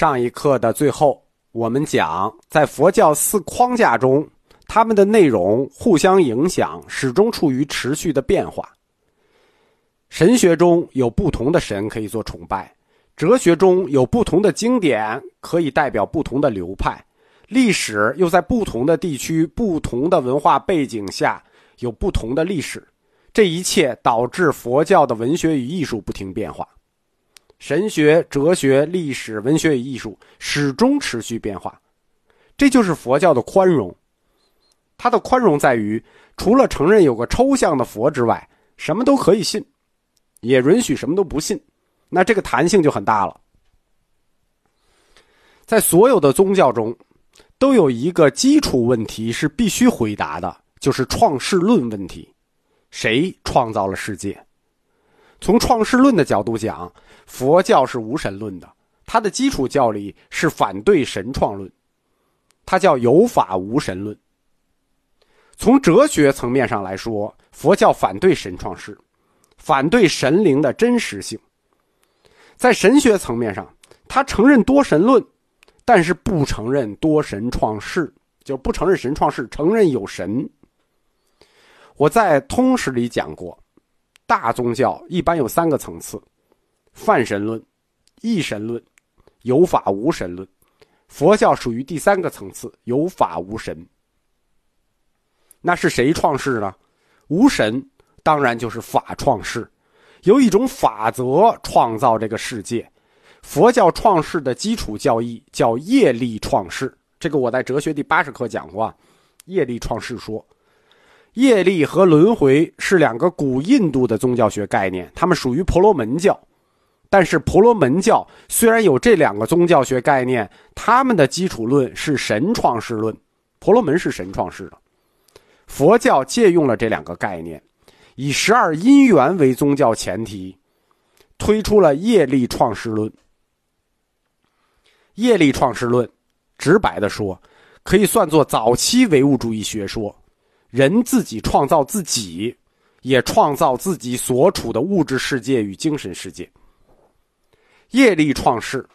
上一课的最后，我们讲在佛教四框架中，它们的内容互相影响，始终处于持续的变化。神学中有不同的神可以做崇拜，哲学中有不同的经典可以代表不同的流派，历史又在不同的地区、不同的文化背景下有不同的历史。这一切导致佛教的文学与艺术不停变化。神学、哲学、历史、文学与艺术始终持续变化，这就是佛教的宽容。它的宽容在于，除了承认有个抽象的佛之外，什么都可以信，也允许什么都不信。那这个弹性就很大了。在所有的宗教中，都有一个基础问题是必须回答的，就是创世论问题：谁创造了世界？从创世论的角度讲。佛教是无神论的，它的基础教理是反对神创论，它叫有法无神论。从哲学层面上来说，佛教反对神创世，反对神灵的真实性。在神学层面上，他承认多神论，但是不承认多神创世，就不承认神创世，承认有神。我在通史里讲过，大宗教一般有三个层次。泛神论、一神论、有法无神论，佛教属于第三个层次，有法无神。那是谁创世呢？无神当然就是法创世，有一种法则创造这个世界。佛教创世的基础教义叫业力创世，这个我在哲学第八十课讲过。业力创世说，业力和轮回是两个古印度的宗教学概念，它们属于婆罗门教。但是婆罗门教虽然有这两个宗教学概念，他们的基础论是神创世论，婆罗门是神创世的。佛教借用了这两个概念，以十二因缘为宗教前提，推出了业力创世论。业力创世论，直白的说，可以算作早期唯物主义学说，人自己创造自己，也创造自己所处的物质世界与精神世界。业力创世，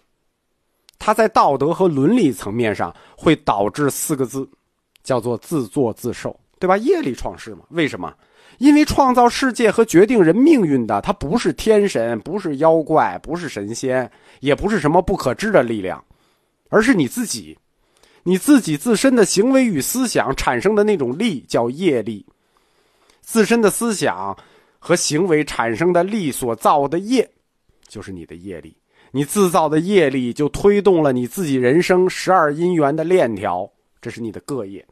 它在道德和伦理层面上会导致四个字，叫做自作自受，对吧？业力创世嘛，为什么？因为创造世界和决定人命运的，它不是天神，不是妖怪，不是神仙，也不是什么不可知的力量，而是你自己，你自己自身的行为与思想产生的那种力叫业力，自身的思想和行为产生的力所造的业，就是你的业力。你自造的业力就推动了你自己人生十二因缘的链条，这是你的个业；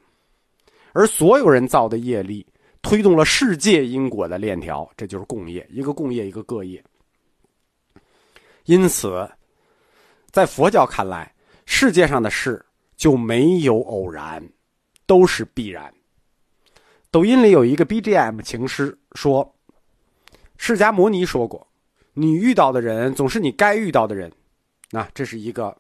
而所有人造的业力推动了世界因果的链条，这就是共业。一个共业，一个个业。因此，在佛教看来，世界上的事就没有偶然，都是必然。抖音里有一个 BGM 情诗说：“释迦摩尼说过。”你遇到的人总是你该遇到的人，那这是一个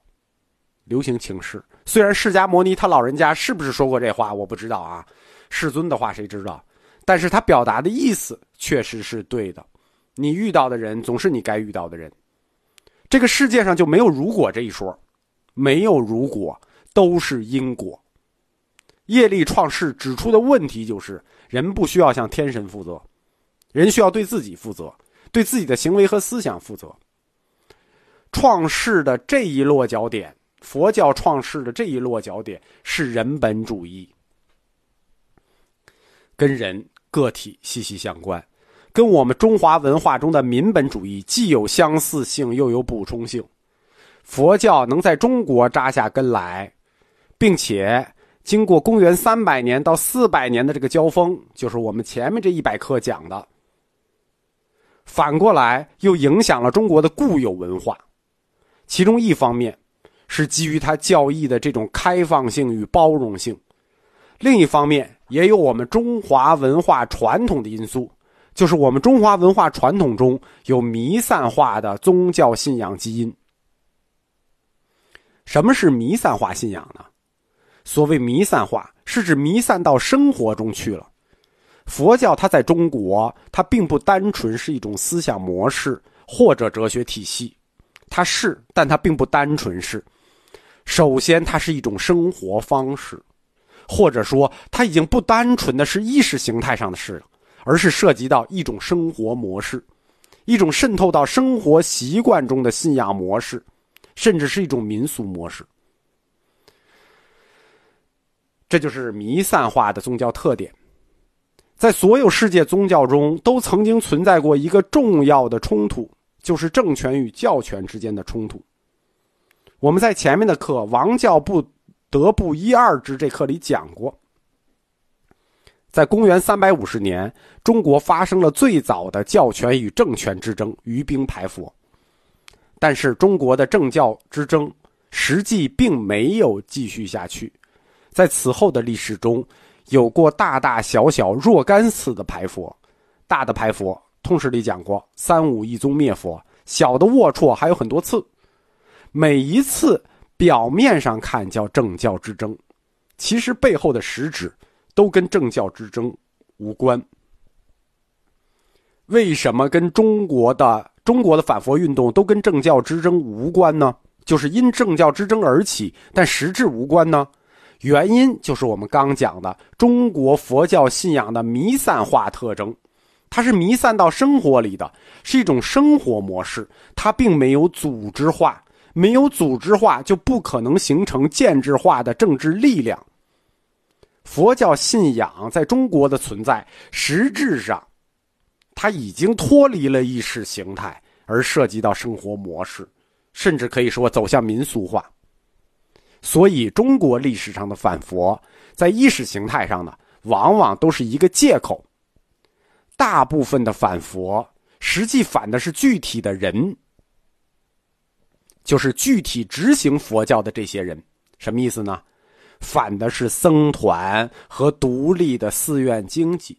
流行情诗。虽然释迦摩尼他老人家是不是说过这话，我不知道啊。世尊的话谁知道？但是他表达的意思确实是对的。你遇到的人总是你该遇到的人，这个世界上就没有如果这一说，没有如果，都是因果。业力创世指出的问题就是，人不需要向天神负责，人需要对自己负责。对自己的行为和思想负责。创世的这一落脚点，佛教创世的这一落脚点是人本主义，跟人个体息息相关，跟我们中华文化中的民本主义既有相似性又有补充性。佛教能在中国扎下根来，并且经过公元三百年到四百年的这个交锋，就是我们前面这一百课讲的。反过来又影响了中国的固有文化，其中一方面是基于它教义的这种开放性与包容性，另一方面也有我们中华文化传统的因素，就是我们中华文化传统中有弥散化的宗教信仰基因。什么是弥散化信仰呢？所谓弥散化，是指弥散到生活中去了。佛教它在中国，它并不单纯是一种思想模式或者哲学体系，它是，但它并不单纯是，首先，它是一种生活方式，或者说，它已经不单纯的是意识形态上的事了，而是涉及到一种生活模式，一种渗透到生活习惯中的信仰模式，甚至是一种民俗模式。这就是弥散化的宗教特点。在所有世界宗教中，都曾经存在过一个重要的冲突，就是政权与教权之间的冲突。我们在前面的课《王教不得不一二之》这课里讲过，在公元三百五十年，中国发生了最早的教权与政权之争，于兵排佛。但是，中国的政教之争实际并没有继续下去，在此后的历史中，有过大大小小若干次的排佛。大的排佛，通史里讲过，三武一宗灭佛；小的龌龊还有很多次。每一次表面上看叫政教之争，其实背后的实质都跟政教之争无关。为什么跟中国的中国的反佛运动都跟政教之争无关呢？就是因政教之争而起，但实质无关呢？原因就是我们刚讲的中国佛教信仰的弥散化特征，它是弥散到生活里的，是一种生活模式，它并没有组织化。没有组织化，就不可能形成建制化的政治力量。佛教信仰在中国的存在，实质上，它已经脱离了意识形态，而涉及到生活模式，甚至可以说走向民俗化。所以，中国历史上的反佛，在意识形态上呢，往往都是一个借口。大部分的反佛，实际反的是具体的人。就是具体执行佛教的这些人，什么意思呢？反的是僧团和独立的寺院经济，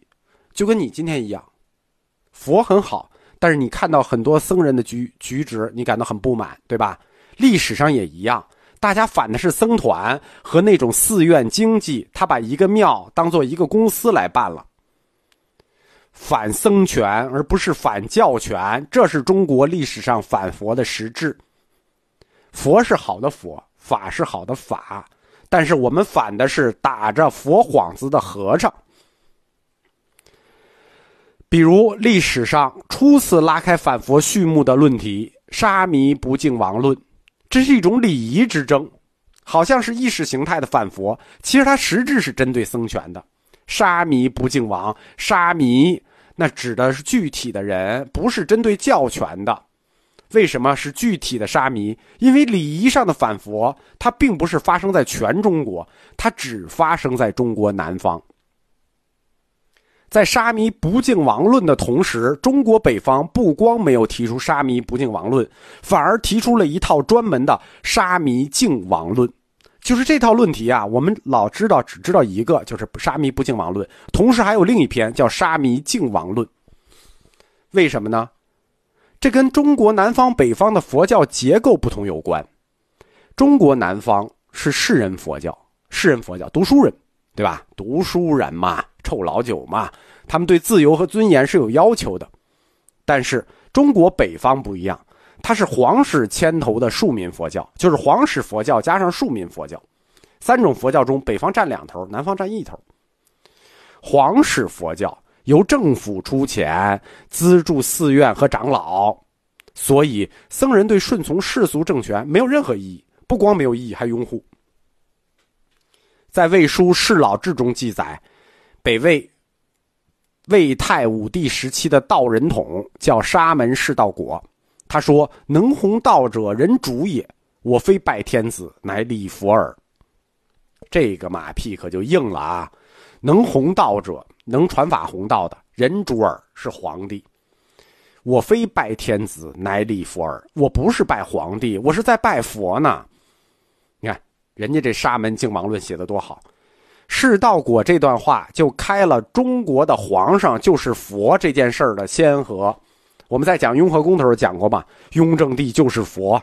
就跟你今天一样，佛很好，但是你看到很多僧人的举举止，你感到很不满，对吧？历史上也一样，大家反的是僧团和那种寺院经济，他把一个庙当做一个公司来办了，反僧权而不是反教权，这是中国历史上反佛的实质。佛是好的佛，法是好的法，但是我们反的是打着佛幌子的和尚。比如历史上初次拉开反佛序幕的论题“沙弥不敬王论”，这是一种礼仪之争，好像是意识形态的反佛，其实它实质是针对僧权的。沙弥不敬王，沙弥那指的是具体的人，不是针对教权的。为什么是具体的沙弥？因为礼仪上的反佛，它并不是发生在全中国，它只发生在中国南方。在沙弥不敬王论的同时，中国北方不光没有提出沙弥不敬王论，反而提出了一套专门的沙弥敬王论。就是这套论题啊，我们老知道，只知道一个，就是沙弥不敬王论。同时还有另一篇叫沙弥敬王论。为什么呢？这跟中国南方、北方的佛教结构不同有关。中国南方是士人佛教，士人佛教读书人，对吧？读书人嘛，臭老九嘛，他们对自由和尊严是有要求的。但是中国北方不一样，它是皇室牵头的庶民佛教，就是皇室佛教加上庶民佛教，三种佛教中，北方占两头，南方占一头。皇室佛教。由政府出钱资助寺院和长老，所以僧人对顺从世俗政权没有任何意义。不光没有意义，还拥护。在《魏书·释老志》中记载，北魏魏太武帝时期的道人统叫沙门释道果，他说：“能弘道者，人主也。我非拜天子，乃礼佛耳。”这个马屁可就硬了啊！能弘道者。能传法弘道的人主耳是皇帝，我非拜天子，乃礼佛耳。我不是拜皇帝，我是在拜佛呢。人家这《沙门净王论》写的多好，释道果这段话就开了中国的皇上就是佛这件事儿的先河。我们在讲雍和宫的时候讲过嘛，雍正帝就是佛，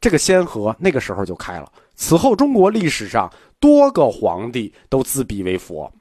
这个先河那个时候就开了。此后中国历史上多个皇帝都自比为佛。